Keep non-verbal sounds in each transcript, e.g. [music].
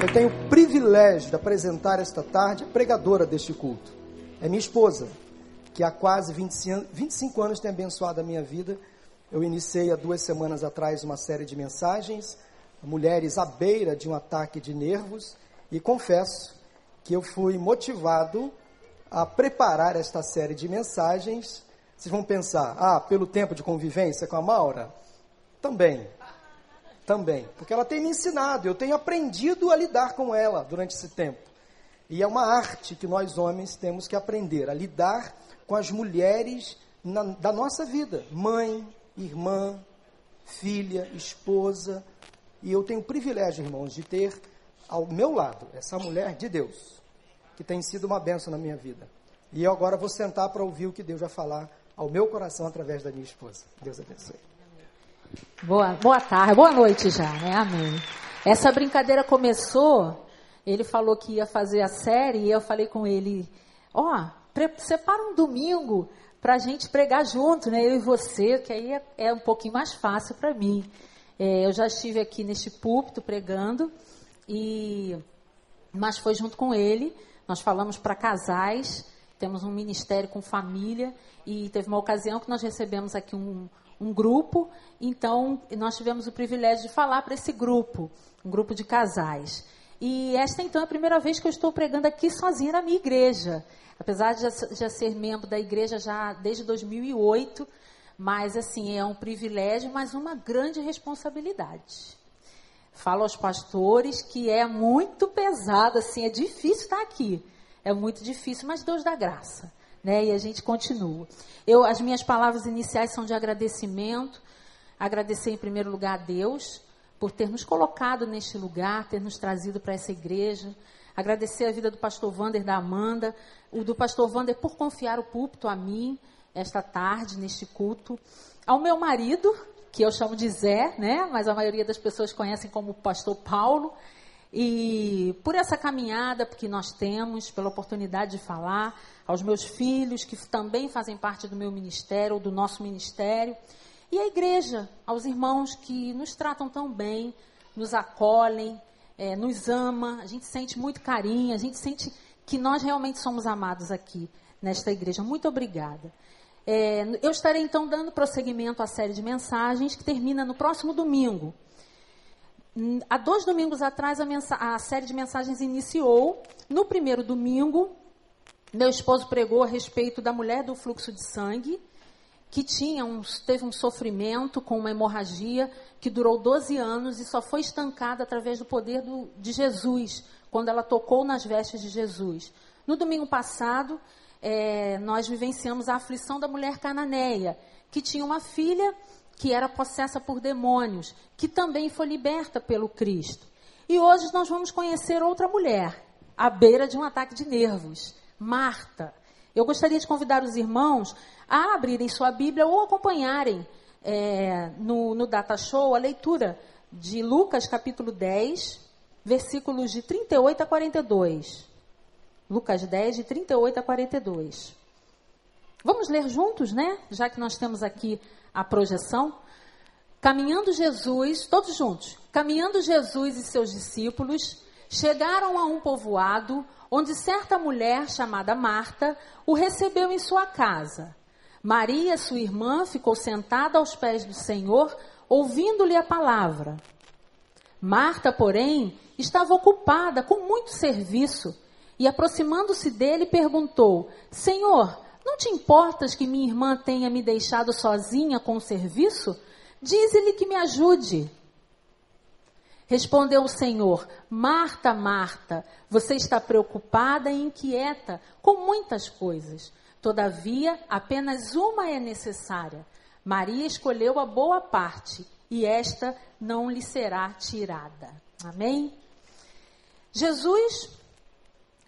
Eu tenho o privilégio de apresentar esta tarde a pregadora deste culto. É minha esposa, que há quase 25 anos tem abençoado a minha vida. Eu iniciei há duas semanas atrás uma série de mensagens, mulheres à beira de um ataque de nervos, e confesso que eu fui motivado a preparar esta série de mensagens. Vocês vão pensar, ah, pelo tempo de convivência com a Maura? Também também, porque ela tem me ensinado, eu tenho aprendido a lidar com ela durante esse tempo. E é uma arte que nós homens temos que aprender a lidar com as mulheres na, da nossa vida, mãe, irmã, filha, esposa. E eu tenho o privilégio, irmãos, de ter ao meu lado essa mulher de Deus, que tem sido uma benção na minha vida. E eu agora vou sentar para ouvir o que Deus vai falar ao meu coração através da minha esposa. Deus abençoe. Boa, boa tarde, boa noite já, né? Amém. Essa brincadeira começou, ele falou que ia fazer a série e eu falei com ele, ó, oh, separa um domingo para a gente pregar junto, né? Eu e você, que aí é, é um pouquinho mais fácil para mim. É, eu já estive aqui neste púlpito pregando e mas foi junto com ele. Nós falamos para casais, temos um ministério com família e teve uma ocasião que nós recebemos aqui um, um grupo, então nós tivemos o privilégio de falar para esse grupo, um grupo de casais. E esta então é a primeira vez que eu estou pregando aqui sozinha na minha igreja. Apesar de já, ser membro da igreja já desde 2008, mas assim, é um privilégio, mas uma grande responsabilidade. Falo aos pastores que é muito pesado, assim, é difícil estar aqui. É muito difícil, mas Deus dá graça né? E a gente continua. Eu, as minhas palavras iniciais são de agradecimento. Agradecer em primeiro lugar a Deus por ter nos colocado neste lugar, ter nos trazido para essa igreja. Agradecer a vida do pastor Vander, da Amanda, o do pastor Vander por confiar o púlpito a mim esta tarde, neste culto. Ao meu marido, que eu chamo de Zé, né? Mas a maioria das pessoas conhecem como pastor Paulo. E por essa caminhada que nós temos, pela oportunidade de falar, aos meus filhos, que também fazem parte do meu ministério, do nosso ministério, e à igreja, aos irmãos que nos tratam tão bem, nos acolhem, é, nos ama, a gente sente muito carinho, a gente sente que nós realmente somos amados aqui nesta igreja. Muito obrigada. É, eu estarei então dando prosseguimento à série de mensagens que termina no próximo domingo. Há dois domingos atrás, a, a, série de mensagens iniciou. No primeiro domingo, meu esposo pregou a respeito da mulher do fluxo de sangue, que tinha um, teve um sofrimento com uma hemorragia que durou 12 anos e só foi estancada através do poder do, de Jesus, quando ela tocou nas vestes de Jesus. No domingo passado, é, nós vivenciamos a aflição da mulher cananeia, que tinha uma filha que era possessa por demônios, que também foi liberta pelo Cristo. E hoje nós vamos conhecer outra mulher, à beira de um ataque de nervos, Marta. Eu gostaria de convidar os irmãos a abrirem sua Bíblia ou acompanharem é, no, no Data Show a leitura de Lucas capítulo 10, versículos de 38 a 42. Lucas 10, de 38 a 42. Vamos ler juntos, né? Já que nós temos aqui a projeção. Caminhando Jesus, todos juntos, caminhando Jesus e seus discípulos, chegaram a um povoado onde certa mulher chamada Marta o recebeu em sua casa. Maria, sua irmã, ficou sentada aos pés do Senhor, ouvindo-lhe a palavra. Marta, porém, estava ocupada com muito serviço e, aproximando-se dele, perguntou: Senhor, não te importas que minha irmã tenha me deixado sozinha com o serviço? Dize-lhe que me ajude. Respondeu o Senhor: Marta, Marta, você está preocupada e inquieta com muitas coisas. Todavia, apenas uma é necessária. Maria escolheu a boa parte e esta não lhe será tirada. Amém? Jesus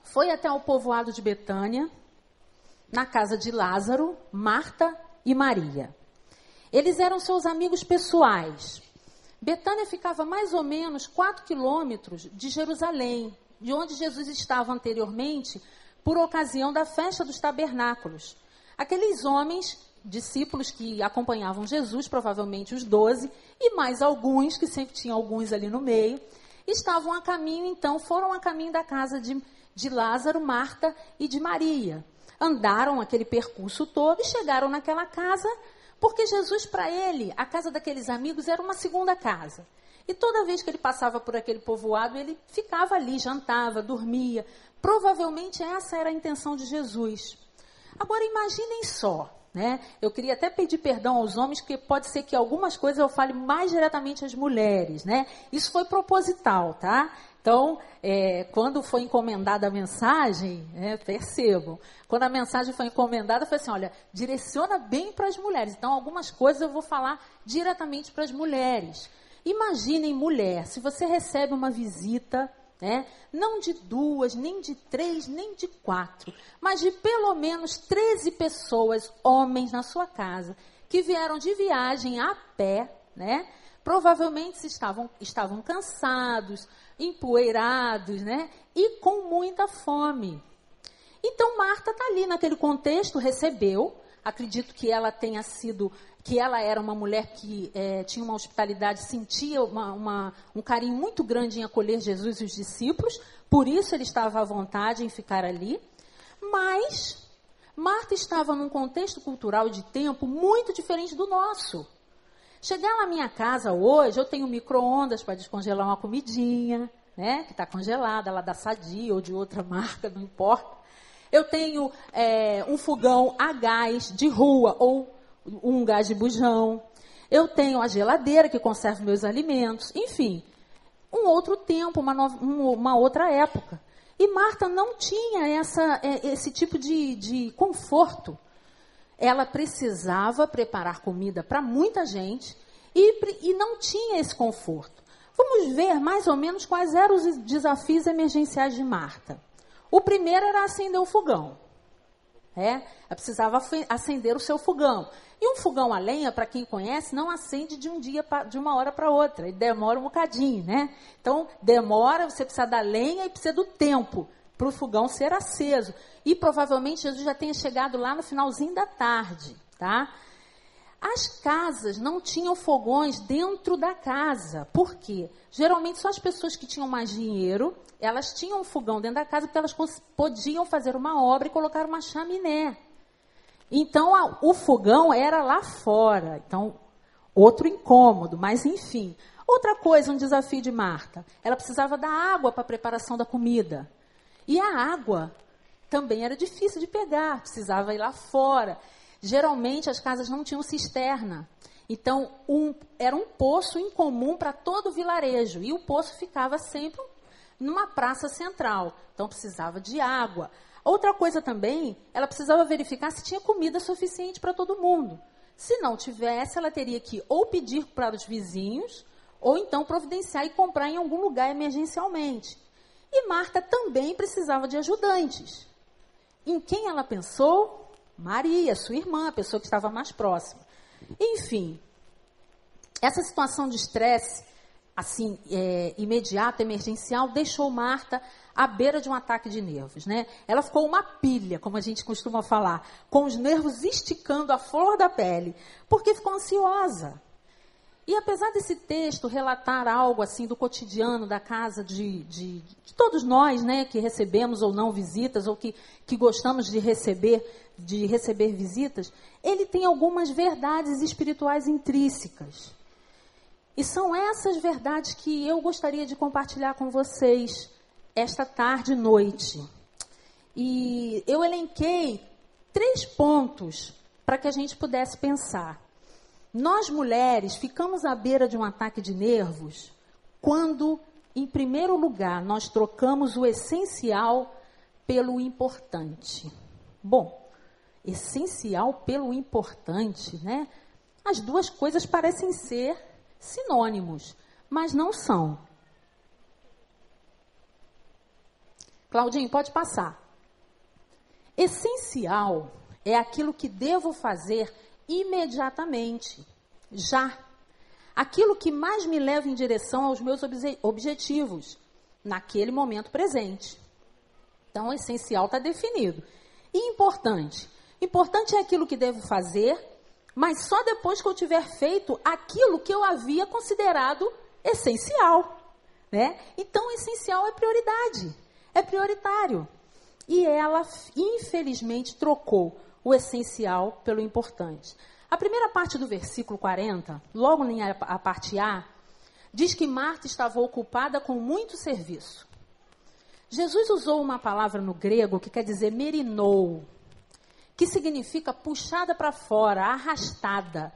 foi até o povoado de Betânia na casa de Lázaro, Marta e Maria. Eles eram seus amigos pessoais. Betânia ficava mais ou menos 4 quilômetros de Jerusalém, de onde Jesus estava anteriormente, por ocasião da festa dos tabernáculos. Aqueles homens, discípulos que acompanhavam Jesus, provavelmente os doze, e mais alguns, que sempre tinham alguns ali no meio, estavam a caminho, então, foram a caminho da casa de, de Lázaro, Marta e de Maria. Andaram aquele percurso todo e chegaram naquela casa, porque Jesus, para ele, a casa daqueles amigos era uma segunda casa. E toda vez que ele passava por aquele povoado, ele ficava ali, jantava, dormia. Provavelmente essa era a intenção de Jesus. Agora imaginem só, né? Eu queria até pedir perdão aos homens, porque pode ser que algumas coisas eu fale mais diretamente às mulheres, né? Isso foi proposital, tá? Então, é, quando foi encomendada a mensagem, é, percebam, quando a mensagem foi encomendada, foi assim, olha, direciona bem para as mulheres. Então, algumas coisas eu vou falar diretamente para as mulheres. Imaginem, mulher, se você recebe uma visita né? Não de duas, nem de três, nem de quatro, mas de pelo menos 13 pessoas, homens, na sua casa, que vieram de viagem a pé, né? Provavelmente estavam, estavam cansados, empoeirados, né? E com muita fome. Então Marta está ali naquele contexto, recebeu. Acredito que ela tenha sido que ela era uma mulher que é, tinha uma hospitalidade, sentia uma, uma, um carinho muito grande em acolher Jesus e os discípulos, por isso ele estava à vontade em ficar ali. Mas Marta estava num contexto cultural de tempo muito diferente do nosso. Chegar na minha casa hoje, eu tenho micro-ondas para descongelar uma comidinha, né, que está congelada, lá da Sadia ou de outra [laughs] marca, não importa. Eu tenho é, um fogão a gás de rua ou um gás de bujão. Eu tenho a geladeira que conserva meus alimentos. Enfim, um outro tempo, uma, nova, uma outra época. E Marta não tinha essa, é, esse tipo de, de conforto. Ela precisava preparar comida para muita gente e, e não tinha esse conforto. Vamos ver mais ou menos quais eram os desafios emergenciais de Marta. O primeiro era acender o fogão. É, ela precisava acender o seu fogão. E um fogão a lenha, para quem conhece, não acende de um dia pra, de uma hora para outra. Ele demora um bocadinho, né? Então, demora, você precisa da lenha e precisa do tempo para o fogão ser aceso. E provavelmente Jesus já tenha chegado lá no finalzinho da tarde, tá? As casas não tinham fogões dentro da casa. Por quê? Geralmente só as pessoas que tinham mais dinheiro, elas tinham um fogão dentro da casa porque elas podiam fazer uma obra e colocar uma chaminé. Então a, o fogão era lá fora. Então, outro incômodo, mas enfim. Outra coisa, um desafio de Marta. Ela precisava da água para a preparação da comida. E a água também era difícil de pegar, precisava ir lá fora. Geralmente as casas não tinham cisterna. Então, um, era um poço em comum para todo o vilarejo. E o poço ficava sempre numa praça central. Então, precisava de água. Outra coisa também, ela precisava verificar se tinha comida suficiente para todo mundo. Se não tivesse, ela teria que ou pedir para os vizinhos, ou então providenciar e comprar em algum lugar emergencialmente. E Marta também precisava de ajudantes. Em quem ela pensou? Maria, sua irmã, a pessoa que estava mais próxima. Enfim, essa situação de estresse, assim, é, imediato, emergencial, deixou Marta à beira de um ataque de nervos, né? Ela ficou uma pilha, como a gente costuma falar, com os nervos esticando a flor da pele, porque ficou ansiosa. E apesar desse texto relatar algo assim do cotidiano da casa de, de, de, todos nós, né, que recebemos ou não visitas, ou que, que gostamos de receber, de receber visitas, ele tem algumas verdades espirituais intrínsecas. E são essas verdades que eu gostaria de compartilhar com vocês esta tarde e noite. E eu elenquei três pontos para que a gente pudesse pensar. Nós mulheres ficamos à beira de um ataque de nervos quando, em primeiro lugar, nós trocamos o essencial pelo importante. Bom, essencial pelo importante, né? As duas coisas parecem ser sinônimos, mas não são. Claudinho, pode passar. Essencial é aquilo que devo fazer imediatamente, já. Aquilo que mais me leva em direção aos meus objetivos, naquele momento presente. Então, o essencial está definido. E importante? Importante é aquilo que devo fazer, mas só depois que eu tiver feito aquilo que eu havia considerado essencial. né? Então, essencial é prioridade, é prioritário. E ela, infelizmente, trocou o essencial pelo importante. A primeira parte do versículo 40, logo a parte A, diz que Marta estava ocupada com muito serviço. Jesus usou uma palavra no grego que quer dizer merinou, que significa puxada para fora, arrastada.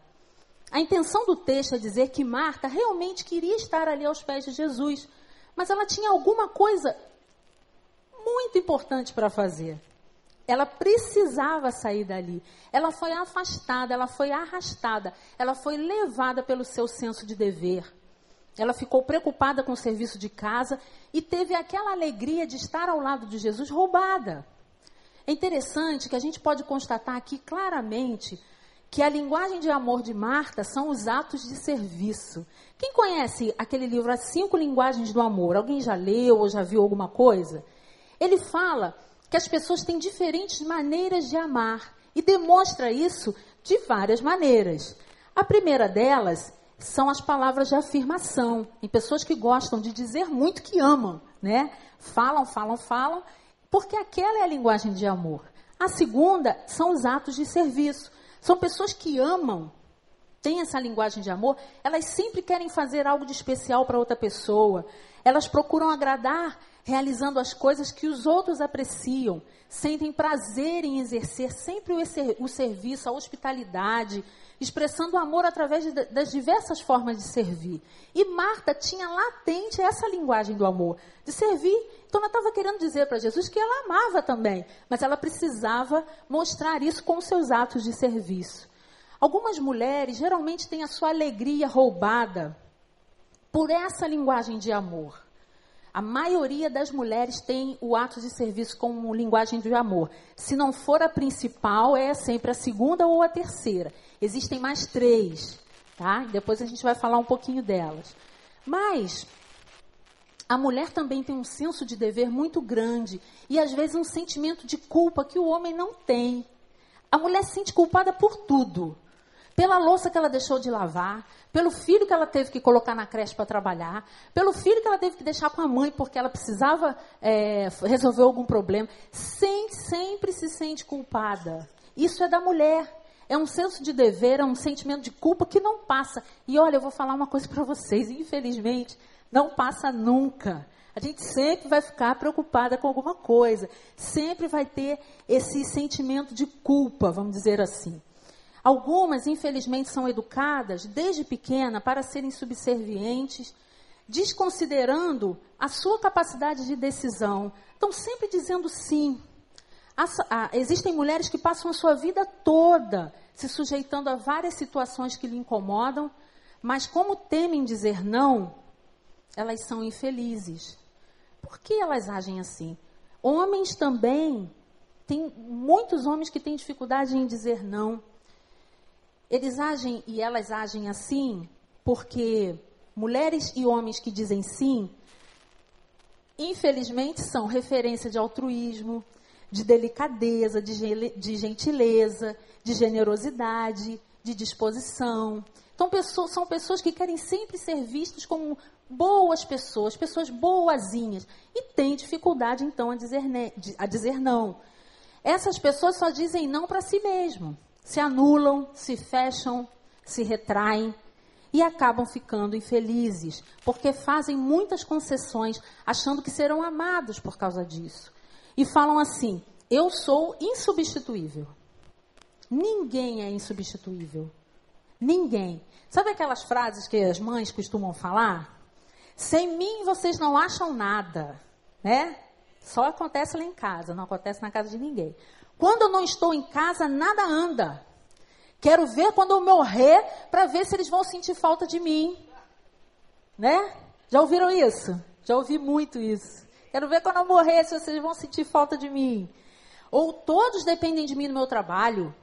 A intenção do texto é dizer que Marta realmente queria estar ali aos pés de Jesus, mas ela tinha alguma coisa muito importante para fazer. Ela precisava sair dali. Ela foi afastada, ela foi arrastada, ela foi levada pelo seu senso de dever. Ela ficou preocupada com o serviço de casa e teve aquela alegria de estar ao lado de Jesus roubada. É interessante que a gente pode constatar aqui claramente que a linguagem de amor de Marta são os atos de serviço. Quem conhece aquele livro As Cinco Linguagens do Amor? Alguém já leu ou já viu alguma coisa? Ele fala que as pessoas têm diferentes maneiras de amar e demonstra isso de várias maneiras. A primeira delas são as palavras de afirmação, em pessoas que gostam de dizer muito que amam, né? Falam, falam, falam, porque aquela é a linguagem de amor. A segunda são os atos de serviço. São pessoas que amam, têm essa linguagem de amor, elas sempre querem fazer algo de especial para outra pessoa. Elas procuram agradar realizando as coisas que os outros apreciam, sentem prazer em exercer sempre o, serviço, a hospitalidade, expressando amor através de, das diversas formas de servir. E Marta tinha latente essa linguagem do amor, de servir. Então ela estava querendo dizer para Jesus que ela amava também, mas ela precisava mostrar isso com seus atos de serviço. Algumas mulheres geralmente têm a sua alegria roubada por essa linguagem de amor. A maioria das mulheres tem o ato de serviço como linguagem de amor. Se não for a principal, é sempre a segunda ou a terceira. Existem mais três, tá? Depois a gente vai falar um pouquinho delas. Mas a mulher também tem um senso de dever muito grande e às vezes um sentimento de culpa que o homem não tem. A mulher se sente culpada por tudo pela louça que ela deixou de lavar, pelo filho que ela teve que colocar na creche para trabalhar, pelo filho que ela teve que deixar com a mãe porque ela precisava é, resolver algum problema, sem, sempre se sente culpada. Isso é da mulher. É um senso de dever, é um sentimento de culpa que não passa. E olha, eu vou falar uma coisa para vocês, infelizmente, não passa nunca. A gente sempre vai ficar preocupada com alguma coisa, sempre vai ter esse sentimento de culpa, vamos dizer assim. Algumas, infelizmente, são educadas desde pequena para serem subservientes, desconsiderando a sua capacidade de decisão. Estão sempre dizendo sim. existem mulheres que passam a sua vida toda se sujeitando a várias situações que lhe incomodam, mas como temem dizer não, elas são infelizes. Por que elas agem assim? Homens também, tem muitos homens que têm dificuldade em dizer não. Eles agem e elas agem assim porque mulheres e homens que dizem sim, infelizmente, são referência de altruísmo, de delicadeza, de, gentileza, de generosidade, de disposição. Então, pessoas, são pessoas que querem sempre ser vistas como boas pessoas, pessoas boazinhas, e têm dificuldade, então, a dizer, a dizer não. Essas pessoas só dizem não para si mesmo se anulam, se fecham, se retraem e acabam ficando infelizes, porque fazem muitas concessões, achando que serão amados por causa disso. E falam assim: eu sou insubstituível. Ninguém é insubstituível. Ninguém. Sabe aquelas frases que as mães costumam falar? Sem mim vocês não acham nada, né? Só acontece lá em casa, não acontece na casa de ninguém. Quando eu não estou em casa, nada anda. Quero ver quando eu morrer para ver se eles vão sentir falta de mim. Né? Já ouviram isso? Já ouvi muito isso. Quero ver quando eu morrer se vocês vão sentir falta de mim. Ou todos dependem de mim no meu trabalho.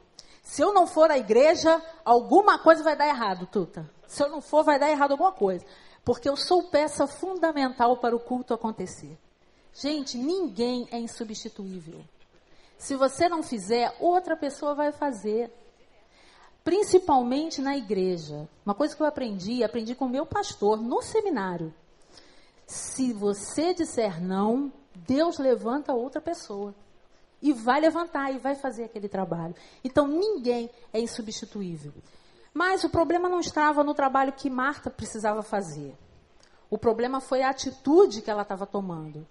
Se eu não for à igreja, alguma coisa vai dar errado, Tuta. Se eu não for, vai dar errado alguma coisa. Porque eu sou peça fundamental para o culto acontecer. Gente, ninguém é insubstituível. Se você não fizer, outra pessoa vai fazer. Principalmente na igreja. Uma coisa que eu aprendi, aprendi com o meu pastor no seminário. Se você disser não, Deus levanta outra pessoa. E vai levantar e vai fazer aquele trabalho. Então ninguém é insubstituível. Mas o problema não estava no trabalho que Marta precisava fazer. O problema foi a atitude que ela estava tomando.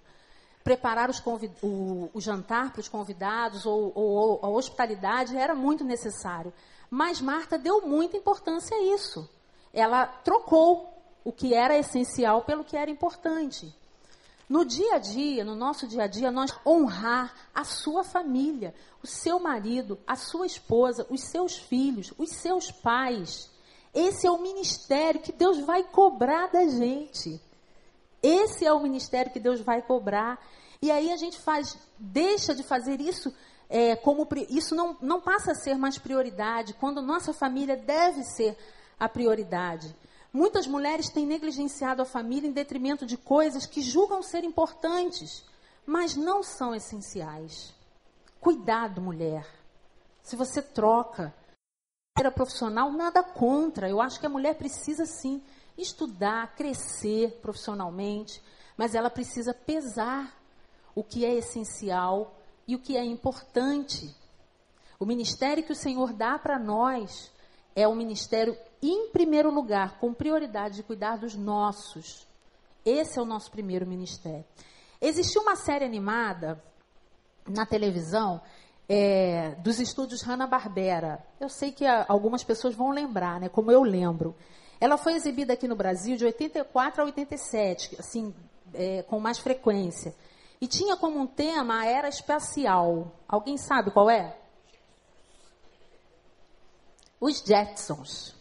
Preparar o, o, jantar para os convidados ou, ou a hospitalidade era muito necessário. Mas Marta deu muita importância a isso. Ela trocou o que era essencial pelo que era importante. No dia a dia, no nosso dia a dia, nós honrar a sua família, o seu marido, a sua esposa, os seus filhos, os seus pais. Esse é o ministério que Deus vai cobrar da gente. Esse é o ministério que Deus vai cobrar. E aí a gente faz, deixa de fazer isso é, como isso não, não passa a ser mais prioridade, quando nossa família deve ser a prioridade. Muitas mulheres têm negligenciado a família em detrimento de coisas que julgam ser importantes, mas não são essenciais. Cuidado, mulher. Se você troca carreira profissional, nada contra. Eu acho que a mulher precisa sim estudar, crescer profissionalmente, mas ela precisa pesar o que é essencial e o que é importante. O ministério que o Senhor dá para nós é um ministério, em primeiro lugar, com prioridade de cuidar dos nossos. Esse é o nosso primeiro ministério. Existiu uma série animada na televisão é, dos estúdios Hanna-Barbera. Eu sei que algumas pessoas vão lembrar, né, como eu lembro. Ela foi exibida aqui no Brasil de 84 a 87, assim, é, com mais frequência. E tinha como um tema a era espacial. Alguém sabe qual é? Os Jetsons.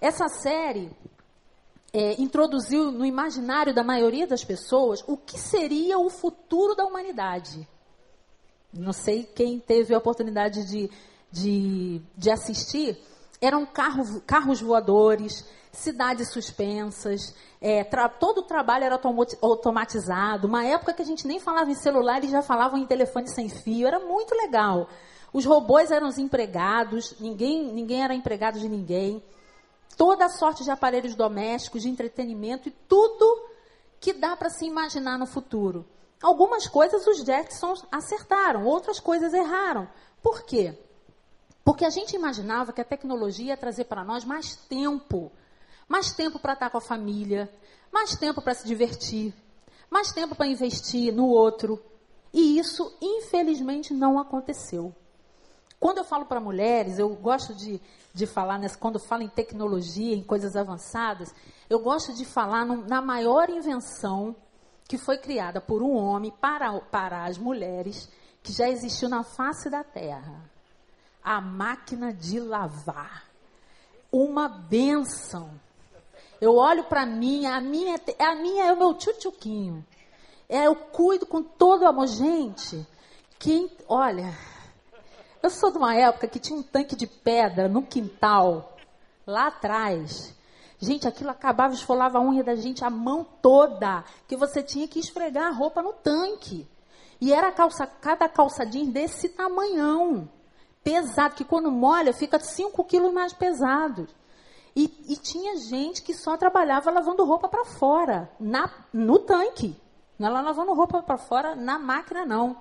Essa série é, introduziu no imaginário da maioria das pessoas o que seria o futuro da humanidade. Não sei quem teve a oportunidade de, de, de assistir. Eram carro, carros voadores, cidades suspensas, é, todo o trabalho era automatizado. Uma época que a gente nem falava em celular, eles já falavam em telefone sem fio, era muito legal. Os robôs eram os empregados, ninguém, ninguém era empregado de ninguém. Toda sorte de aparelhos domésticos, de entretenimento e tudo que dá para se imaginar no futuro. Algumas coisas os Jetsons acertaram, outras coisas erraram. Por quê? Porque a gente imaginava que a tecnologia ia trazer para nós mais tempo mais tempo para estar com a família, mais tempo para se divertir, mais tempo para investir no outro. E isso, infelizmente, não aconteceu. Quando eu falo para mulheres, eu gosto de, de falar, nessa, quando falo em tecnologia, em coisas avançadas, eu gosto de falar no, na maior invenção que foi criada por um homem para, para as mulheres, que já existiu na face da Terra. A máquina de lavar. Uma benção. Eu olho para mim, a minha, a minha é o meu tchutchuquinho. É, eu cuido com todo o amor. Gente, quem, olha, eu sou de uma época que tinha um tanque de pedra no quintal, lá atrás. Gente, aquilo acabava, esfolava a unha da gente, a mão toda, que você tinha que esfregar a roupa no tanque. E era calça, cada calçadinho desse tamanhão, pesado, que quando molha fica 5 quilos mais pesado. E, e tinha gente que só trabalhava lavando roupa para fora, na, no tanque. Não era lavando roupa para fora na máquina, não.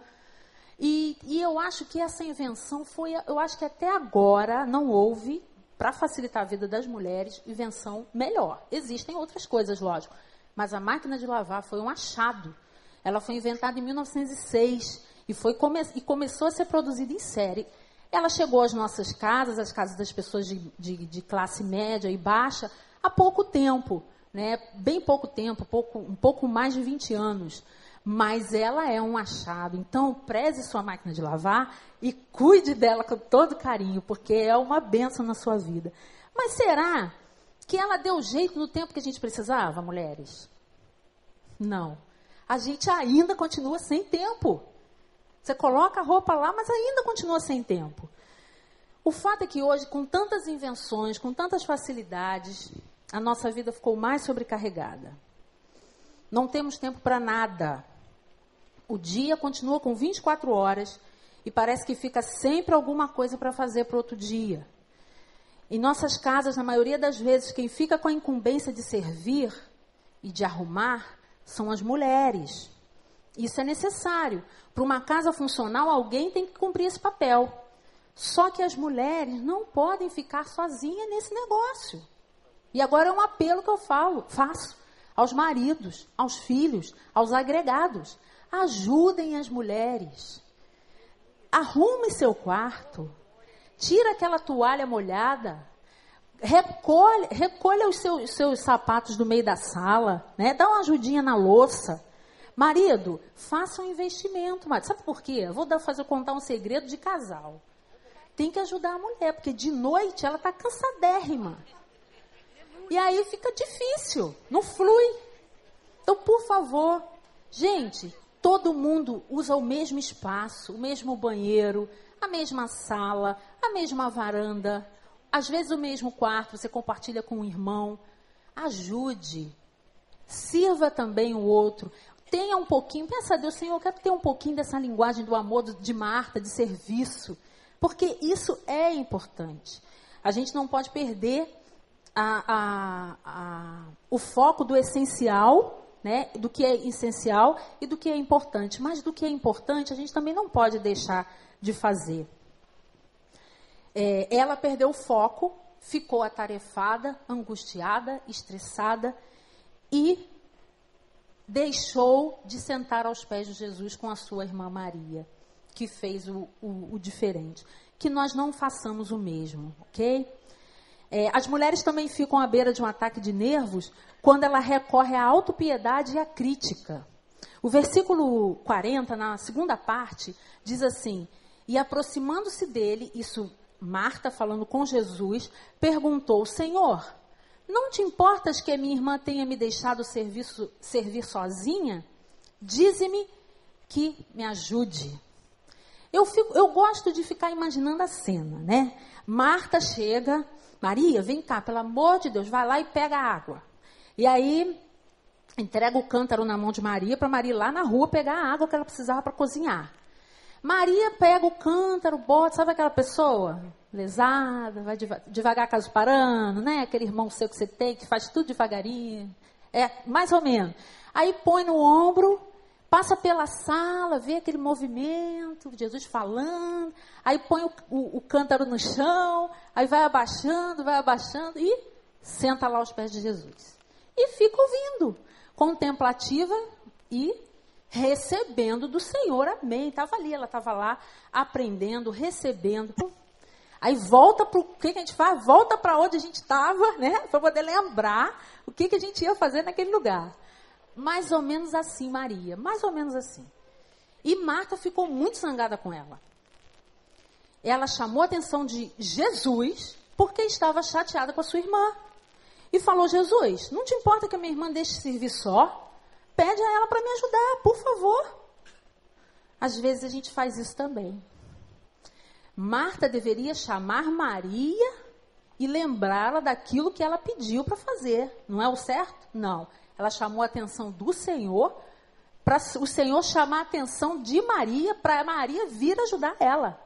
E, e, eu acho que essa invenção foi, eu acho que até agora não houve, para facilitar a vida das mulheres, invenção melhor. Existem outras coisas, lógico. Mas a máquina de lavar foi um achado. Ela foi inventada em 1906 e, foi come, e começou a ser produzida em série. Ela chegou às nossas casas, às casas das pessoas de, de, de classe média e baixa, há pouco tempo, né? bem pouco tempo, pouco, um pouco mais de 20 anos. Mas ela é um achado. Então, preze sua máquina de lavar e cuide dela com todo carinho, porque é uma benção na sua vida. Mas será que ela deu jeito no tempo que a gente precisava, mulheres? Não. A gente ainda continua sem tempo. Você coloca a roupa lá, mas ainda continua sem tempo. O fato é que hoje, com tantas invenções, com tantas facilidades, a nossa vida ficou mais sobrecarregada. Não temos tempo para nada. O dia continua com 24 horas e parece que fica sempre alguma coisa para fazer para outro dia. Em nossas casas, na maioria das vezes, quem fica com a incumbência de servir e de arrumar são as mulheres. Isso é necessário. Para uma casa funcional, alguém tem que cumprir esse papel. Só que as mulheres não podem ficar sozinhas nesse negócio. E agora é um apelo que eu falo, faço aos maridos, aos filhos, aos agregados. Ajudem as mulheres. Arrume seu quarto. Tira aquela toalha molhada. Recolha os seus, seus sapatos do meio da sala. Né? Dá uma ajudinha na louça. Marido, faça um investimento. Marido. Sabe por quê? Vou dar, fazer contar um segredo de casal. Tem que ajudar a mulher, porque de noite ela está cansadérrima. E aí fica difícil, não flui. Então, por favor, gente, todo mundo usa o mesmo espaço, o mesmo banheiro, a mesma sala, a mesma varanda, às vezes o mesmo quarto, você compartilha com um irmão. Ajude. Sirva também o outro. Tenha um pouquinho, pensa Deus, Senhor, eu quero ter um pouquinho dessa linguagem do amor de Marta, de serviço. Porque isso é importante. A gente não pode perder a, a, a, o foco do essencial, né, do que é essencial e do que é importante. Mas do que é importante, a gente também não pode deixar de fazer. É, ela perdeu o foco, ficou atarefada, angustiada, estressada e deixou de sentar aos pés de Jesus com a sua irmã Maria, que fez o, o, o diferente. Que nós não façamos o mesmo, ok? É, as mulheres também ficam à beira de um ataque de nervos quando ela recorre à autopiedade e à crítica. O versículo 40, na segunda parte, diz assim: E aproximando-se dele, isso Marta, falando com Jesus, perguntou: Senhor, não te importas que a minha irmã tenha me deixado serviço, servir sozinha? Dize-me que me ajude. Eu, fico, eu gosto de ficar imaginando a cena, né? Marta chega, Maria, vem cá, pelo amor de Deus, vai lá e pega a água. E aí entrega o cântaro na mão de Maria para Maria ir lá na rua pegar a água que ela precisava para cozinhar. Maria pega o cântaro, bota, sabe aquela pessoa? Lesada, vai devagar caso parando, né? Aquele irmão seu que você tem, que faz tudo devagarinho. É, mais ou menos. Aí põe no ombro, passa pela sala, vê aquele movimento, Jesus falando, aí põe o, o, o cântaro no chão, aí vai abaixando, vai abaixando e senta lá aos pés de Jesus. E fica ouvindo, contemplativa e recebendo do Senhor, amém. Estava ali, ela estava lá aprendendo, recebendo. Aí volta para o que, que a gente faz? Volta para onde a gente estava, né? [laughs] Para poder lembrar o que, que a gente ia fazer naquele lugar. Mais ou menos assim, Maria. Mais ou menos assim. E Marta ficou muito zangada com ela. Ela chamou a atenção de Jesus porque estava chateada com a sua irmã. E falou: Jesus, não te importa que a minha irmã deixe servir só? Pede a ela para me ajudar, por favor. Às vezes a gente faz isso também. Marta deveria chamar Maria e lembrá-la daquilo que ela pediu para fazer. Não é o certo? Não. Ela chamou a atenção do Senhor para o Senhor chamar a atenção de Maria para Maria vir ajudar ela.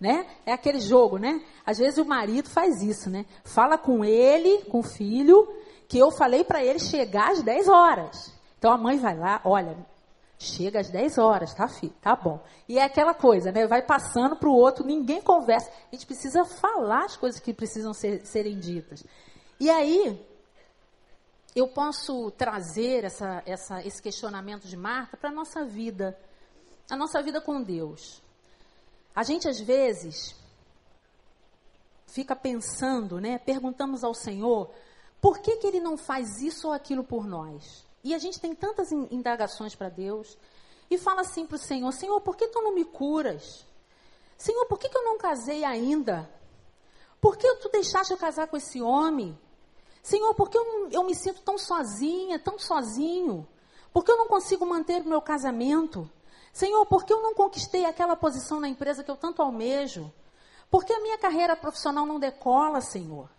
Né? É aquele jogo, né? Às vezes o marido faz isso, né? Fala com ele, com o filho, que eu falei para ele chegar às 10 horas. Então a mãe vai lá, olha, chega às 10 horas, tá, filho? Tá bom. E é aquela coisa, né? Vai passando para o outro, ninguém conversa. A gente precisa falar as coisas que precisam ser, serem ditas. E aí, eu posso trazer essa, essa, esse questionamento de Marta para a nossa vida, a nossa vida com Deus. A gente, às vezes, fica pensando, né? Perguntamos ao Senhor, por que, que Ele não faz isso ou aquilo por nós? E a gente tem tantas indagações para Deus. E fala assim para o Senhor: Senhor, por que tu não me curas? Senhor, por que, que eu não casei ainda? Por que tu deixaste eu casar com esse homem? Senhor, por que eu, eu me sinto tão sozinha, tão sozinho? Por que eu não consigo manter o meu casamento? Senhor, por que eu não conquistei aquela posição na empresa que eu tanto almejo? Por que a minha carreira profissional não decola, Senhor?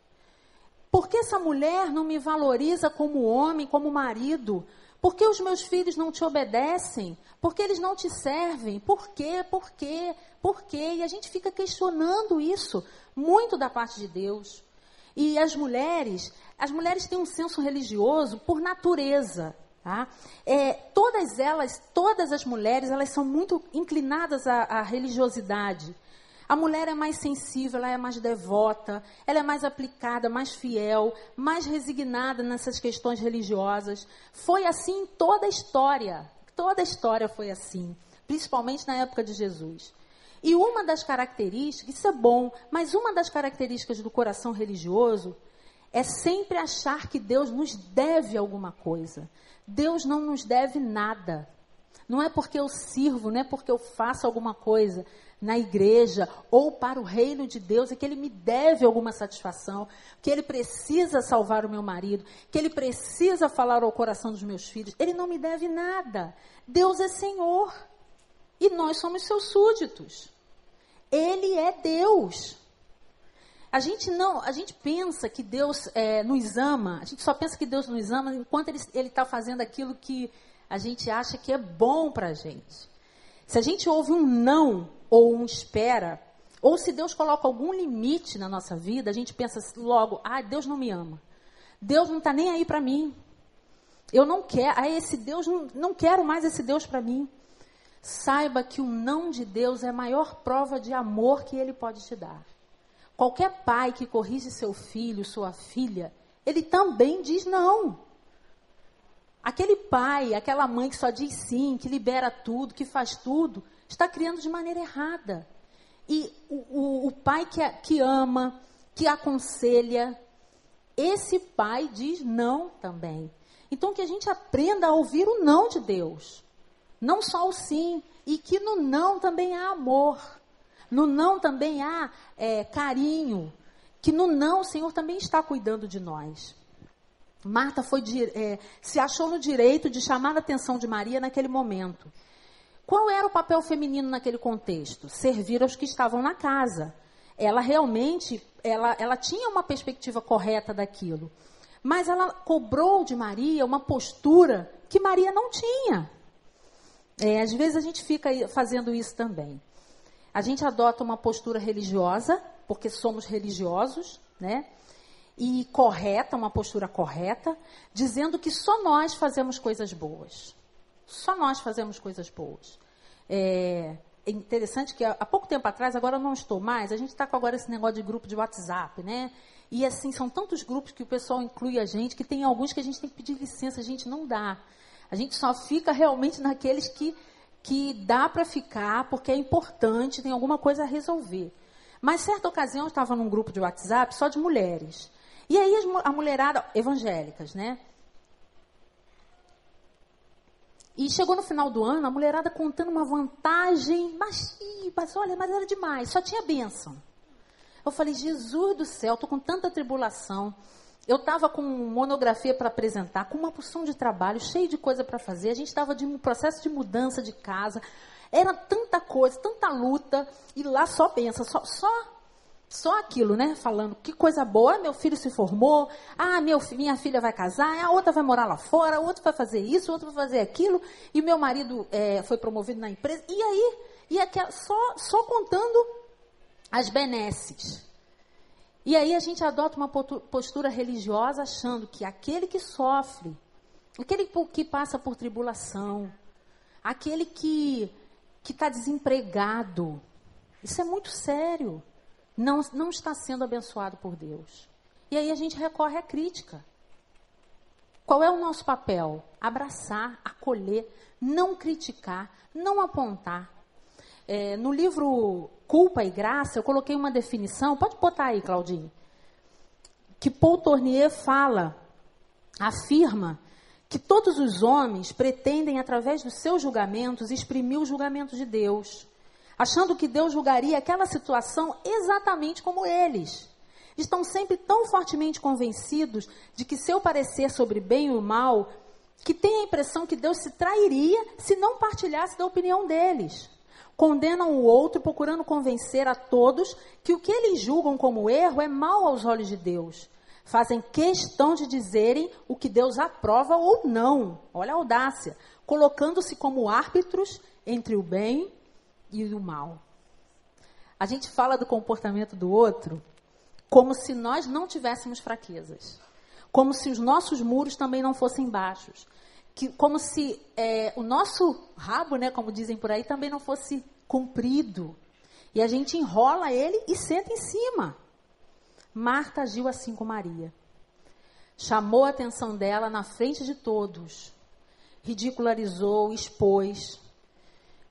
Por que essa mulher não me valoriza como homem, como marido? Por que os meus filhos não te obedecem? Por que eles não te servem? Por quê? Por quê? Por quê? E a gente fica questionando isso muito da parte de Deus. E as mulheres, as mulheres têm um senso religioso por natureza. Tá? É, todas elas, todas as mulheres, elas são muito inclinadas à, à religiosidade. A mulher é mais sensível, ela é mais devota, ela é mais aplicada, mais fiel, mais resignada nessas questões religiosas. Foi assim toda a história. Toda a história foi assim, principalmente na época de Jesus. E uma das características, isso é bom, mas uma das características do coração religioso é sempre achar que Deus nos deve alguma coisa. Deus não nos deve nada. Não é porque eu sirvo, não é porque eu faço alguma coisa na igreja ou para o reino de Deus, é que ele me deve alguma satisfação, que ele precisa salvar o meu marido, que ele precisa falar ao coração dos meus filhos. Ele não me deve nada. Deus é Senhor e nós somos seus súditos. Ele é Deus. A gente não, a gente pensa que Deus é, nos ama, a gente só pensa que Deus nos ama enquanto Ele está fazendo aquilo que a gente acha que é bom para a gente. Se a gente ouve um não ou um espera, ou se Deus coloca algum limite na nossa vida, a gente pensa logo, ah, Deus não me ama. Deus não está nem aí para mim. Eu não quero, ah, esse Deus, não, não quero mais esse Deus para mim. Saiba que o não de Deus é a maior prova de amor que Ele pode te dar. Qualquer pai que corrige seu filho, sua filha, ele também diz não. Aquele pai, aquela mãe que só diz sim, que libera tudo, que faz tudo, está criando de maneira errada. E o, o, o pai que, que ama, que aconselha, esse pai diz não também. Então que a gente aprenda a ouvir o não de Deus. Não só o sim. E que no não também há amor. No não também há é, carinho. Que no não o Senhor também está cuidando de nós. Marta foi, é, se achou no direito de chamar a atenção de Maria naquele momento. Qual era o papel feminino naquele contexto? Servir aos que estavam na casa. Ela realmente, ela, ela tinha uma perspectiva correta daquilo. Mas ela cobrou de Maria uma postura que Maria não tinha. É, às vezes a gente fica fazendo isso também. A gente adota uma postura religiosa, porque somos religiosos, né? E correta, uma postura correta, dizendo que só nós fazemos coisas boas. Só nós fazemos coisas boas. É, é interessante que há pouco tempo atrás, agora eu não estou mais, a gente está com agora esse negócio de grupo de WhatsApp, né? E assim, são tantos grupos que o pessoal inclui a gente, que tem alguns que a gente tem que pedir licença, a gente não dá. A gente só fica realmente naqueles que que dá para ficar porque é importante, tem alguma coisa a resolver. Mas certa ocasião eu estava num grupo de WhatsApp só de mulheres. E aí a mulherada, evangélicas, né? E chegou no final do ano, a mulherada contando uma vantagem, mas, mas olha, mas era demais, só tinha bênção. Eu falei, Jesus do céu, estou com tanta tribulação. Eu estava com monografia para apresentar, com uma porção de trabalho, cheio de coisa para fazer. A gente estava de um processo de mudança de casa. Era tanta coisa, tanta luta. E lá só pensa, só, só, só aquilo, né? Falando que coisa boa, meu filho se formou. Ah, meu, minha filha vai casar. A outra vai morar lá fora. A outra vai fazer isso, a outra vai fazer aquilo. E meu marido é, foi promovido na empresa. E aí, e aquela, só, só contando as benesses. E aí a gente adota uma postura religiosa achando que aquele que sofre, aquele que passa por tribulação, aquele que que está desempregado, isso é muito sério. Não, não está sendo abençoado por Deus. E aí a gente recorre à crítica. Qual é o nosso papel? Abraçar, acolher, não criticar, não apontar. É, no livro culpa e graça, eu coloquei uma definição, pode botar aí, Claudinho, que Paul Tournier fala, afirma que todos os homens pretendem, através dos seus julgamentos, exprimir o julgamento de Deus, achando que Deus julgaria aquela situação exatamente como eles. Estão sempre tão fortemente convencidos de que seu parecer sobre bem e mal, que têm a impressão que Deus se trairia se não partilhasse da opinião deles condenam o outro, procurando convencer a todos que o que eles julgam como erro é mal aos olhos de Deus. Fazem questão de dizerem o que Deus aprova ou não. Olha a audácia. Colocando-se como árbitros entre o bem e o mal. A gente fala do comportamento do outro como se nós não tivéssemos fraquezas. Como se os nossos muros também não fossem baixos que, como se é, o nosso rabo, né, como dizem por aí, também não fosse comprido. E a gente enrola ele e senta em cima. Marta agiu assim com Maria. Chamou a atenção dela na frente de todos. Ridicularizou, expôs.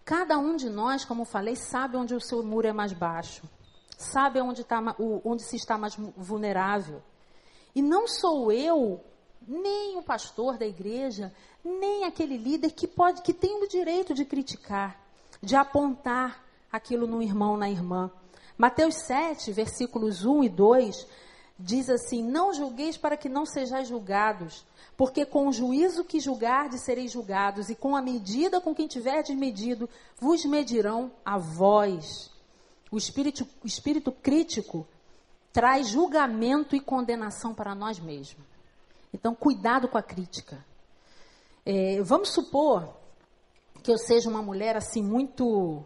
Cada um de nós, como falei, sabe onde o seu muro é mais baixo. Sabe onde, tá, onde se está mais vulnerável. E não sou eu, nem o pastor da igreja, nem aquele líder que pode, que tem o direito de criticar, de apontar aquilo no irmão, na irmã. Mateus 7, versículos 1 e 2, diz assim: Não julgueis para que não sejais julgados, porque com o juízo que julgardes sereis julgados, e com a medida com quem tiverdes medido, vos medirão a vós. O espírito, o espírito crítico traz julgamento e condenação para nós mesmos. Então, cuidado com a crítica. É, vamos supor que eu seja uma mulher assim muito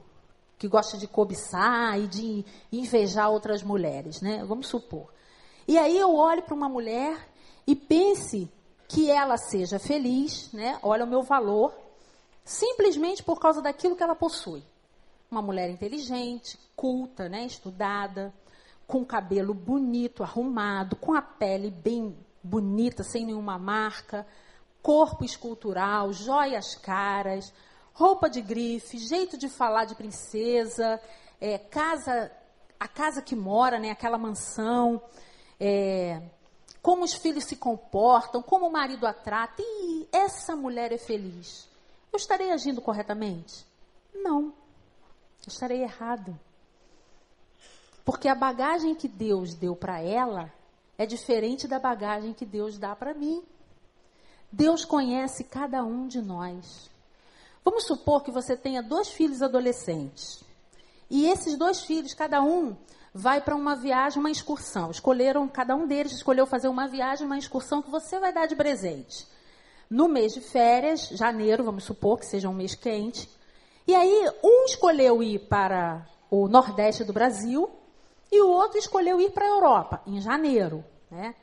que gosta de cobiçar e de invejar outras mulheres, né? Vamos supor. E aí eu olho para uma mulher e pense que ela seja feliz, né? Olha o meu valor, simplesmente por causa daquilo que ela possui. Uma mulher inteligente, culta, né? Estudada, com cabelo bonito, arrumado, com a pele bem bonita, sem nenhuma marca, corpo escultural, joias caras, roupa de grife, jeito de falar de princesa, é, casa, a casa que mora, né, aquela mansão, é, como os filhos se comportam, como o marido a trata, e essa mulher é feliz. Eu estarei agindo corretamente? Não. Eu estarei errado. Porque a bagagem que Deus deu para ela é diferente da bagagem que Deus dá para mim. Deus conhece cada um de nós. Vamos supor que você tenha dois filhos adolescentes. E esses dois filhos, cada um, vai para uma viagem, uma excursão. Escolheram, cada um deles escolheu fazer uma viagem, uma excursão que você vai dar de presente. No mês de férias, janeiro, vamos supor que seja um mês quente. E aí, um escolheu ir para o Nordeste do Brasil e o outro escolheu ir para a Europa, em janeiro. Né?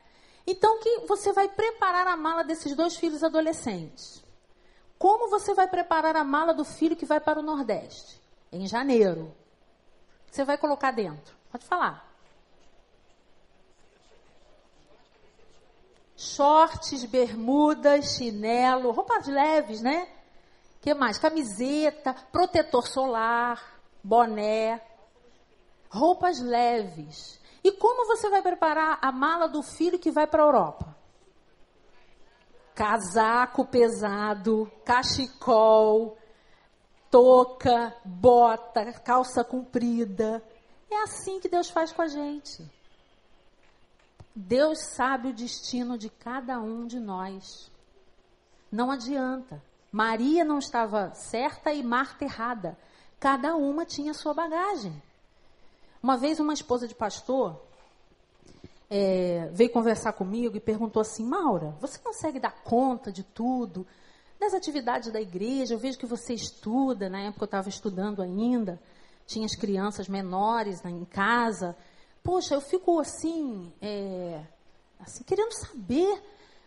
Então, que você vai preparar a mala desses dois filhos adolescentes. Como você vai preparar a mala do filho que vai para o Nordeste? Em janeiro. Você vai colocar dentro? Pode falar. Shorts, bermudas, chinelo, roupas leves, né? que mais? Camiseta, protetor solar, boné, roupas leves. E como você vai preparar a mala do filho que vai para a Europa? casaco pesado, cachecol, touca, bota, calça comprida. É assim que Deus faz com a gente. Deus sabe o destino de cada um de nós. Não adianta. Maria não estava certa e Marta errada. Cada uma tinha sua bagagem. Uma vez uma esposa de pastor é, veio conversar comigo e perguntou assim: Maura, você consegue dar conta de tudo? Das atividades da igreja, eu vejo que você estuda, na época eu estava estudando ainda, tinha as crianças menores né, em casa. Poxa, eu fico assim, é, assim, querendo saber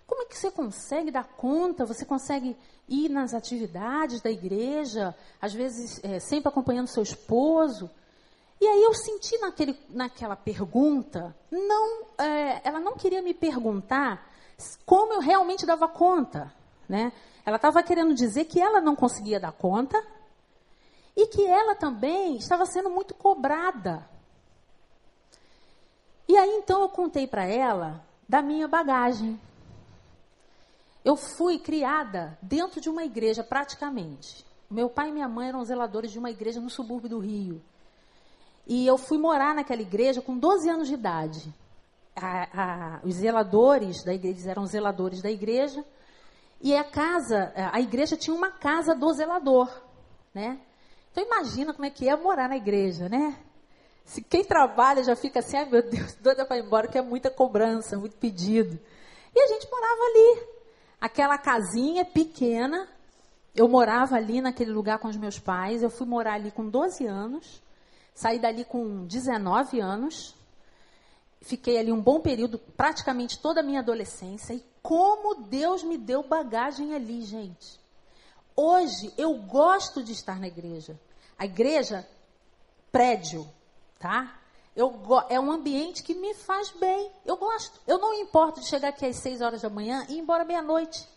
como é que você consegue dar conta? Você consegue ir nas atividades da igreja, às vezes é, sempre acompanhando seu esposo? E aí eu senti naquele, naquela pergunta, não, é, ela não queria me perguntar como eu realmente dava conta, né? Ela estava querendo dizer que ela não conseguia dar conta e que ela também estava sendo muito cobrada. E aí então eu contei para ela da minha bagagem. Eu fui criada dentro de uma igreja praticamente. Meu pai e minha mãe eram zeladores de uma igreja no subúrbio do Rio. E eu fui morar naquela igreja com 12 anos de idade. A, a, os zeladores da igreja eram zeladores da igreja. E a casa, a igreja tinha uma casa do zelador, né? Então imagina como é que é morar na igreja, né? Se quem trabalha já fica assim, ai meu Deus, [laughs] doida para ir embora, que é muita cobrança, muito pedido. E a gente morava ali. Aquela casinha pequena. Eu morava ali naquele lugar com os meus pais. Eu fui morar ali com 12 anos. Saí dali com 19 anos. Fiquei ali um bom período, praticamente toda a minha adolescência. E como Deus me deu bagagem ali, gente. Hoje eu gosto de estar na igreja. A igreja, prédio, tá? Eu, é um ambiente que me faz bem. Eu gosto. Eu não importo de chegar aqui às seis horas da manhã e ir embora meia-noite.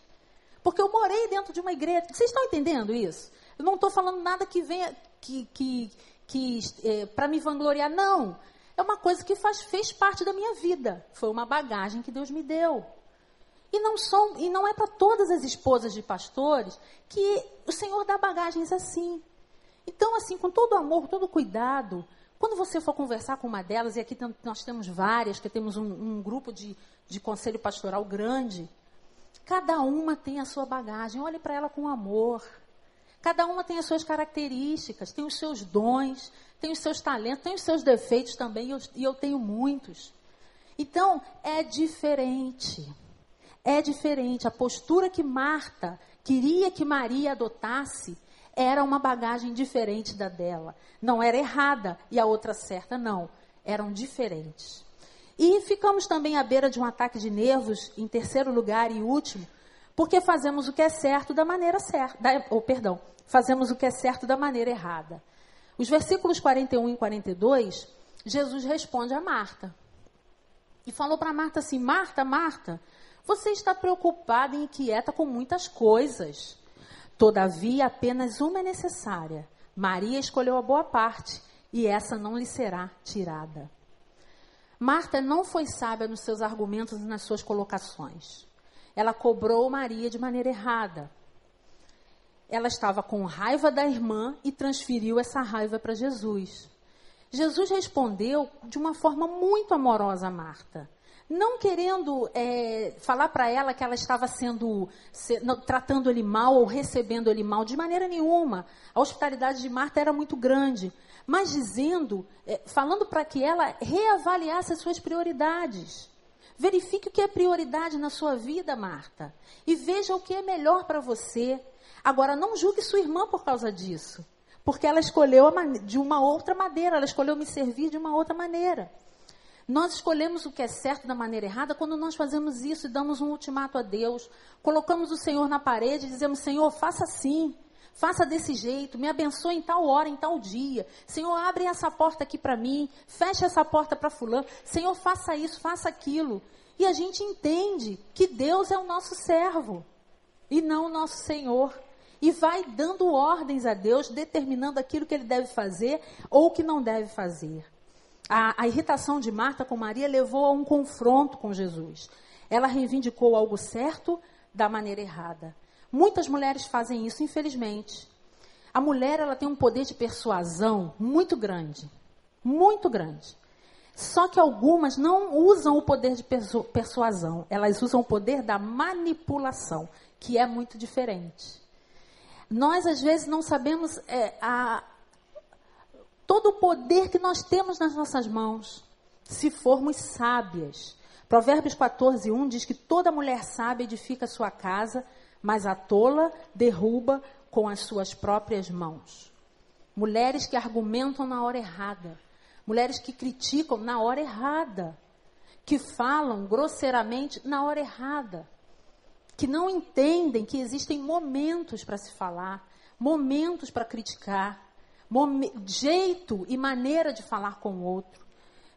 Porque eu morei dentro de uma igreja. Vocês estão entendendo isso? Eu não estou falando nada que venha que, que, que é, para me vangloriar. Não. É uma coisa que faz, fez parte da minha vida. Foi uma bagagem que Deus me deu. E não, são, e não é para todas as esposas de pastores que o Senhor dá bagagens assim. Então, assim, com todo amor, todo cuidado, quando você for conversar com uma delas, e aqui nós temos várias, que temos um, um grupo de, de conselho pastoral grande, cada uma tem a sua bagagem, olhe para ela com amor. Cada uma tem as suas características, tem os seus dons, tem os seus talentos, tem os seus defeitos também, e eu, e eu tenho muitos. Então, é diferente. É diferente. A postura que Marta queria que Maria adotasse era uma bagagem diferente da dela. Não era errada e a outra certa, não. Eram diferentes. E ficamos também à beira de um ataque de nervos, em terceiro lugar e último, porque fazemos o que é certo da maneira certa, oh, perdão, fazemos o que é certo da maneira errada. Os versículos 41 e 42, Jesus responde a Marta. E falou para Marta assim: Marta, Marta, você está preocupada e inquieta com muitas coisas. Todavia, apenas uma é necessária. Maria escolheu a boa parte, e essa não lhe será tirada. Marta não foi sábia nos seus argumentos e nas suas colocações. Ela cobrou Maria de maneira errada. Ela estava com raiva da irmã e transferiu essa raiva para Jesus. Jesus respondeu de uma forma muito amorosa a Marta não querendo é, falar para ela que ela estava sendo se, não, tratando ele mal ou recebendo ele mal de maneira nenhuma. A hospitalidade de Marta era muito grande, mas dizendo, é, falando para que ela reavaliasse as suas prioridades. Verifique o que é prioridade na sua vida, Marta, e veja o que é melhor para você. Agora, não julgue sua irmã por causa disso, porque ela escolheu de uma outra maneira, ela escolheu me servir de uma outra maneira. Nós escolhemos o que é certo da maneira errada quando nós fazemos isso e damos um ultimato a Deus. Colocamos o Senhor na parede e dizemos: Senhor, faça assim. Faça desse jeito, me abençoe em tal hora, em tal dia. Senhor, abre essa porta aqui para mim, feche essa porta para fulano. Senhor, faça isso, faça aquilo. E a gente entende que Deus é o nosso servo e não o nosso Senhor. E vai dando ordens a Deus, determinando aquilo que ele deve fazer ou que não deve fazer a, a irritação de Marta com Maria levou a um confronto com Jesus. Ela reivindicou algo certo da maneira errada. Muitas mulheres fazem isso, infelizmente. A mulher ela tem um poder de persuasão muito grande, muito grande. Só que algumas não usam o poder de persu persuasão, elas usam o poder da manipulação, que é muito diferente. Nós às vezes não sabemos é, a, todo o poder que nós temos nas nossas mãos, se formos sábias. Provérbios 14, 1 diz que toda mulher sábia edifica sua casa, mas a tola derruba com as suas próprias mãos. Mulheres que argumentam na hora errada. Mulheres que criticam na hora errada. Que falam grosseiramente na hora errada. Que não entendem que existem momentos para se falar, momentos para criticar jeito e maneira de falar com o outro.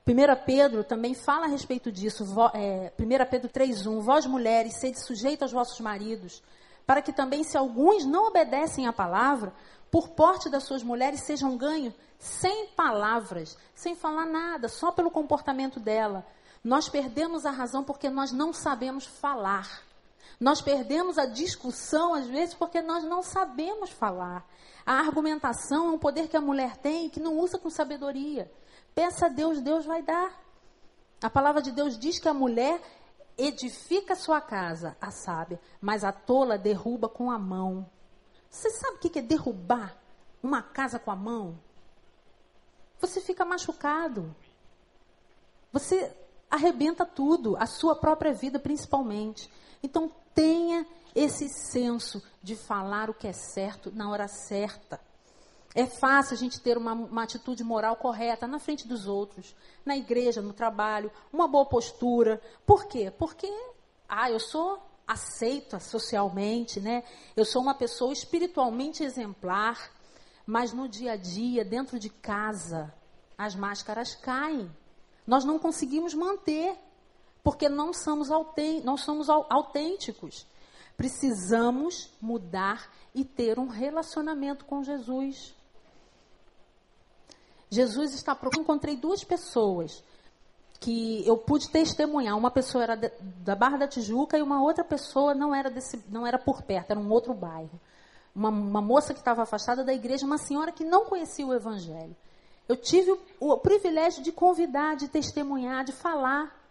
1 Pedro também fala a respeito disso. É, 1 Pedro 3,1: Vós mulheres, sede sujeitos aos vossos maridos, para que também, se alguns não obedecem à palavra, por porte das suas mulheres sejam ganhos sem palavras, sem falar nada, só pelo comportamento dela. Nós perdemos a razão porque nós não sabemos falar. Nós perdemos a discussão, às vezes, porque nós não sabemos falar. A argumentação é um poder que a mulher tem que não usa com sabedoria. Peça a Deus, Deus vai dar. A palavra de Deus diz que a mulher edifica sua casa, a sábia, mas a tola derruba com a mão. Você sabe o que é derrubar uma casa com a mão? Você fica machucado. Você arrebenta tudo, a sua própria vida principalmente. Então tenha esse senso de falar o que é certo na hora certa. É fácil a gente ter uma, uma, atitude moral correta na frente dos outros, na igreja, no trabalho, uma boa postura. Por quê? Porque, ah, eu sou aceita socialmente, né? Eu sou uma pessoa espiritualmente exemplar, mas no dia a dia, dentro de casa, as máscaras caem. Nós não conseguimos manter, porque não somos, não somos autênticos. Precisamos mudar e ter um relacionamento com Jesus. Jesus está procurando. Encontrei duas pessoas que eu pude testemunhar. Uma pessoa era de, da Barra da Tijuca e uma outra pessoa não era, desse, não era por perto, era um outro bairro. Uma, uma moça que estava afastada da igreja, uma senhora que não conhecia o Evangelho. Eu tive o, o privilégio de convidar, de testemunhar, de falar.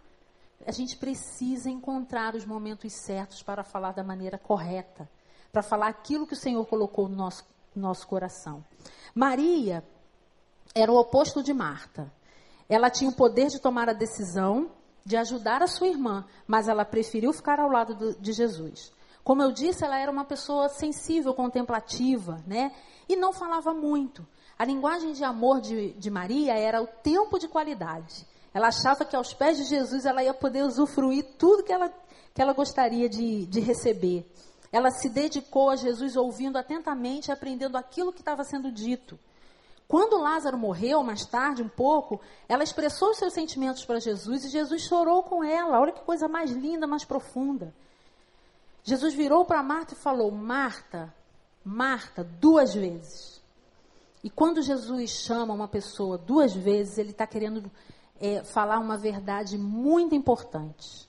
A gente precisa encontrar os momentos certos para falar da maneira correta, para falar aquilo que o Senhor colocou no nosso, no nosso coração. Maria era o oposto de Marta. Ela tinha o poder de tomar a decisão de ajudar a sua irmã, mas ela preferiu ficar ao lado do, de Jesus. Como eu disse, ela era uma pessoa sensível, contemplativa, né? E não falava muito. A linguagem de amor de, de Maria era o tempo de qualidade. Ela achava que aos pés de Jesus ela ia poder usufruir tudo que ela, que ela gostaria de, de receber. Ela se dedicou a Jesus ouvindo atentamente, aprendendo aquilo que estava sendo dito. Quando Lázaro morreu, mais tarde, um pouco, ela expressou os seus sentimentos para Jesus e Jesus chorou com ela. Olha que coisa mais linda, mais profunda. Jesus virou para Marta e falou: Marta, Marta, duas vezes. E quando Jesus chama uma pessoa duas vezes, ele está querendo é, falar uma verdade muito importante.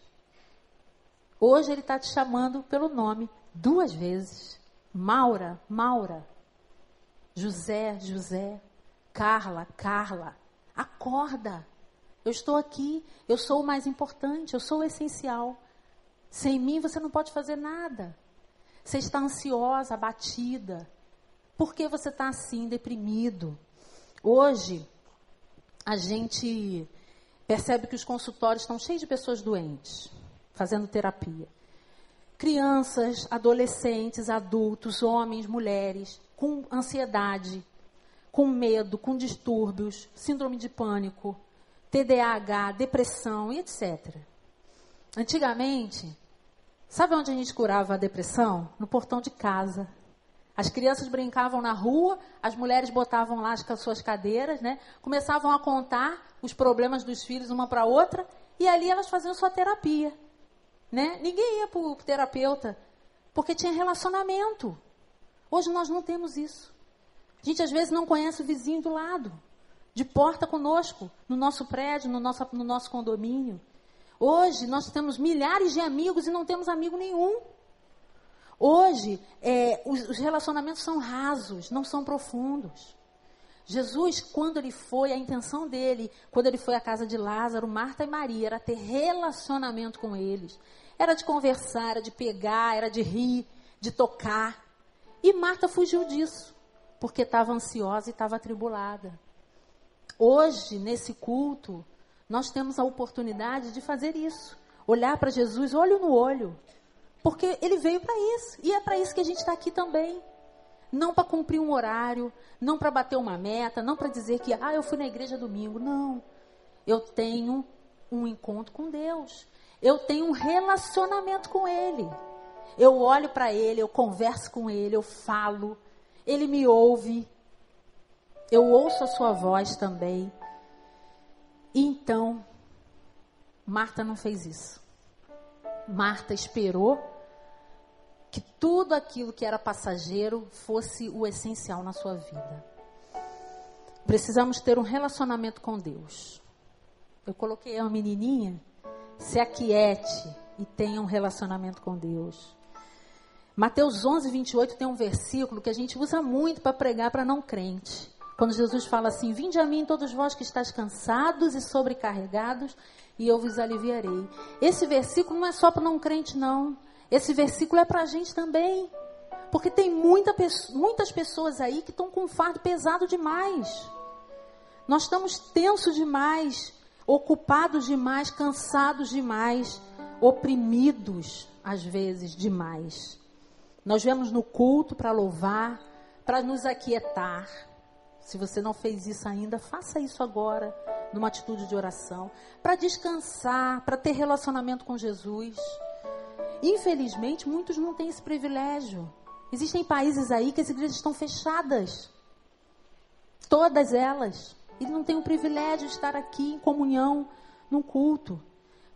Hoje ele está te chamando pelo nome duas vezes. Maura, Maura. José, José, Carla, Carla, acorda. Eu estou aqui, eu sou o mais importante, eu sou o essencial. Sem mim você não pode fazer nada. Você está ansiosa, abatida. Por que você está assim, deprimido? Hoje, a gente percebe que os consultórios estão cheios de pessoas doentes, fazendo terapia. Crianças, adolescentes, adultos, homens, mulheres, com ansiedade, com medo, com distúrbios, síndrome de pânico, TDAH, depressão e etc. Antigamente, sabe onde a gente curava a depressão? No portão de casa. As crianças brincavam na rua, as mulheres botavam lá as suas cadeiras, né? Começavam a contar os problemas dos filhos uma para outra e ali elas faziam sua terapia, né? Ninguém ia para o terapeuta porque tinha relacionamento. Hoje nós não temos isso. A gente às vezes não conhece o vizinho do lado, de porta conosco, no nosso prédio, no nosso, no nosso condomínio. Hoje nós temos milhares de amigos e não temos amigo nenhum. Hoje é, os, os relacionamentos são rasos, não são profundos. Jesus, quando ele foi, a intenção dele, quando ele foi à casa de Lázaro, Marta e Maria, era ter relacionamento com eles. Era de conversar, era de pegar, era de rir, de tocar. E Marta fugiu disso, porque estava ansiosa e estava atribulada. Hoje, nesse culto, nós temos a oportunidade de fazer isso. Olhar para Jesus olho no olho. Porque ele veio para isso. E é para isso que a gente está aqui também. Não para cumprir um horário, não para bater uma meta, não para dizer que, ah, eu fui na igreja domingo. Não. Eu tenho um encontro com Deus. Eu tenho um relacionamento com Ele. Eu olho para ele, eu converso com ele, eu falo, ele me ouve, eu ouço a sua voz também. E então, Marta não fez isso. Marta esperou que tudo aquilo que era passageiro fosse o essencial na sua vida. Precisamos ter um relacionamento com Deus. Eu coloquei uma menininha, se aquiete e tenha um relacionamento com Deus. Mateus 11, 28 tem um versículo que a gente usa muito para pregar para não crente. Quando Jesus fala assim: Vinde a mim, todos vós que estáis cansados e sobrecarregados, e eu vos aliviarei. Esse versículo não é só para não crente, não. Esse versículo é para a gente também. Porque tem muita, muitas pessoas aí que estão com um fardo pesado demais. Nós estamos tensos demais, ocupados demais, cansados demais, oprimidos, às vezes, demais. Nós viemos no culto para louvar, para nos aquietar, Se você não fez isso ainda, faça isso agora, numa atitude de oração, para descansar, para ter relacionamento com Jesus. Infelizmente, muitos não têm esse privilégio. Existem países aí que as igrejas estão fechadas. Todas elas. Ele não tem o privilégio de estar aqui em comunhão, num culto.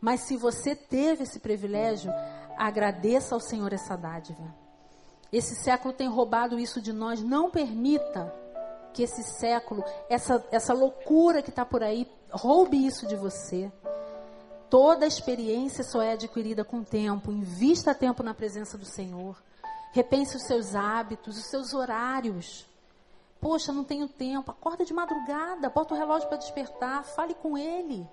Mas se você teve esse privilégio, agradeça ao Senhor essa dádiva. Esse século tem roubado isso de nós. Não permita que esse século, essa, essa loucura que está por aí, roube isso de você. Toda experiência só é adquirida com tempo. Invista tempo na presença do Senhor. Repense os seus hábitos, os seus horários. Poxa, não tenho tempo. Acorda de madrugada, bota o relógio para despertar, fale com Ele.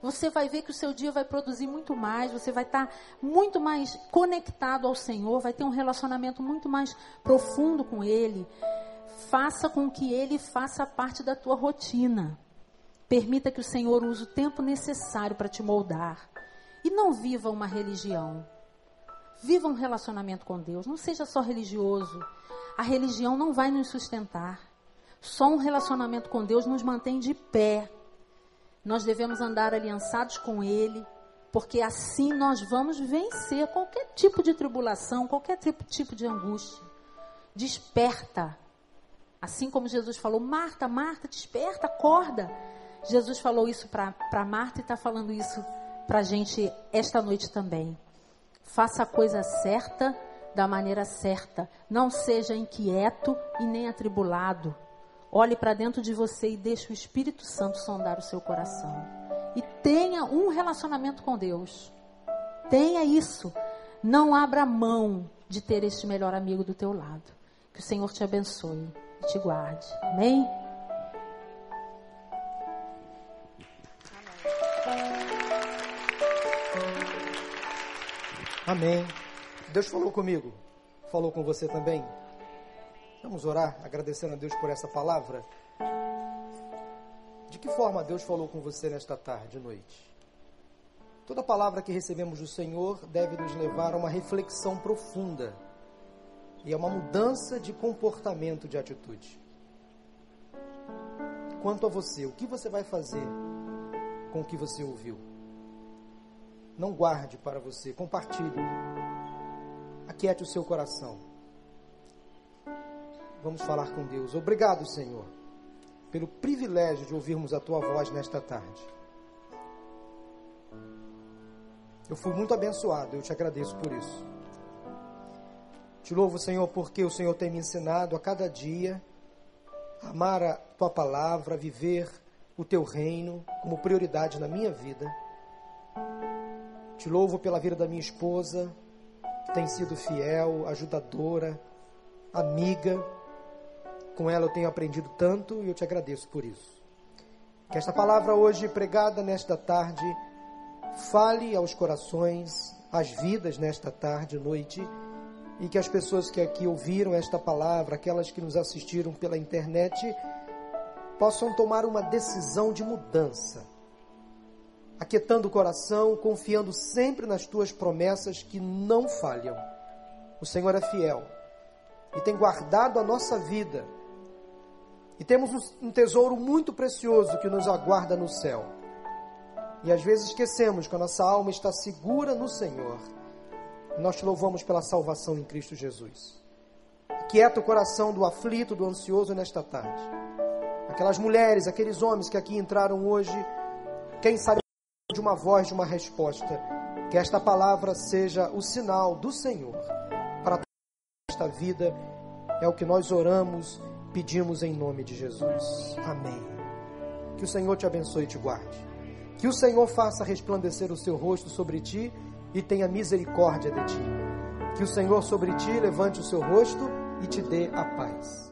Você vai ver que o seu dia vai produzir muito mais, você vai estar tá muito mais conectado ao Senhor, vai ter um relacionamento muito mais profundo com Ele. Faça com que Ele faça parte da tua rotina. Permita que o Senhor use o tempo necessário para te moldar. E não viva uma religião. Viva um relacionamento com Deus. Não seja só religioso. A religião não vai nos sustentar. Só um relacionamento com Deus nos mantém de pé. Nós devemos andar aliançados com Ele, porque assim nós vamos vencer qualquer tipo de tribulação, qualquer tipo, de angústia. Desperta. Assim como Jesus falou, Marta, Marta, desperta, acorda. Jesus falou isso para Marta e está falando isso para a gente esta noite também. Faça a coisa certa da maneira certa. Não seja inquieto e nem atribulado. Olhe para dentro de você e deixe o Espírito Santo sondar o seu coração. E tenha um relacionamento com Deus. Tenha isso. Não abra mão de ter este melhor amigo do teu lado. Que o Senhor te abençoe e te guarde. Amém? Amém. Deus falou comigo. Falou com você também? Vamos orar agradecendo a Deus por essa palavra? De que forma Deus falou com você nesta tarde e noite? Toda palavra que recebemos do Senhor deve nos levar a uma reflexão profunda e a uma mudança de comportamento, de atitude. Quanto a você, o que você vai fazer com o que você ouviu? Não guarde para você, compartilhe. Aquiete o seu coração. Vamos falar com Deus. Obrigado, Senhor, pelo privilégio de ouvirmos a tua voz nesta tarde. Eu fui muito abençoado, eu te agradeço por isso. Te louvo, Senhor, porque o Senhor tem me ensinado a cada dia a amar a tua palavra, a viver o teu reino como prioridade na minha vida. Te louvo pela vida da minha esposa, que tem sido fiel, ajudadora, amiga. Com ela eu tenho aprendido tanto e eu te agradeço por isso. Que esta palavra hoje pregada nesta tarde fale aos corações, às vidas nesta tarde e noite, e que as pessoas que aqui ouviram esta palavra, aquelas que nos assistiram pela internet, possam tomar uma decisão de mudança aquietando o coração, confiando sempre nas tuas promessas que não falham. O Senhor é fiel e tem guardado a nossa vida. E temos um tesouro muito precioso que nos aguarda no céu. E às vezes esquecemos que a nossa alma está segura no Senhor. Nós te louvamos pela salvação em Cristo Jesus. Quieta o coração do aflito, do ansioso nesta tarde. Aquelas mulheres, aqueles homens que aqui entraram hoje, quem sabe de uma voz, de uma resposta. Que esta palavra seja o sinal do Senhor para esta vida. É o que nós oramos, pedimos em nome de Jesus. Amém. Que o Senhor te abençoe e te guarde. Que o Senhor faça resplandecer o seu rosto sobre ti e tenha misericórdia de ti. Que o Senhor sobre ti levante o seu rosto e te dê a paz.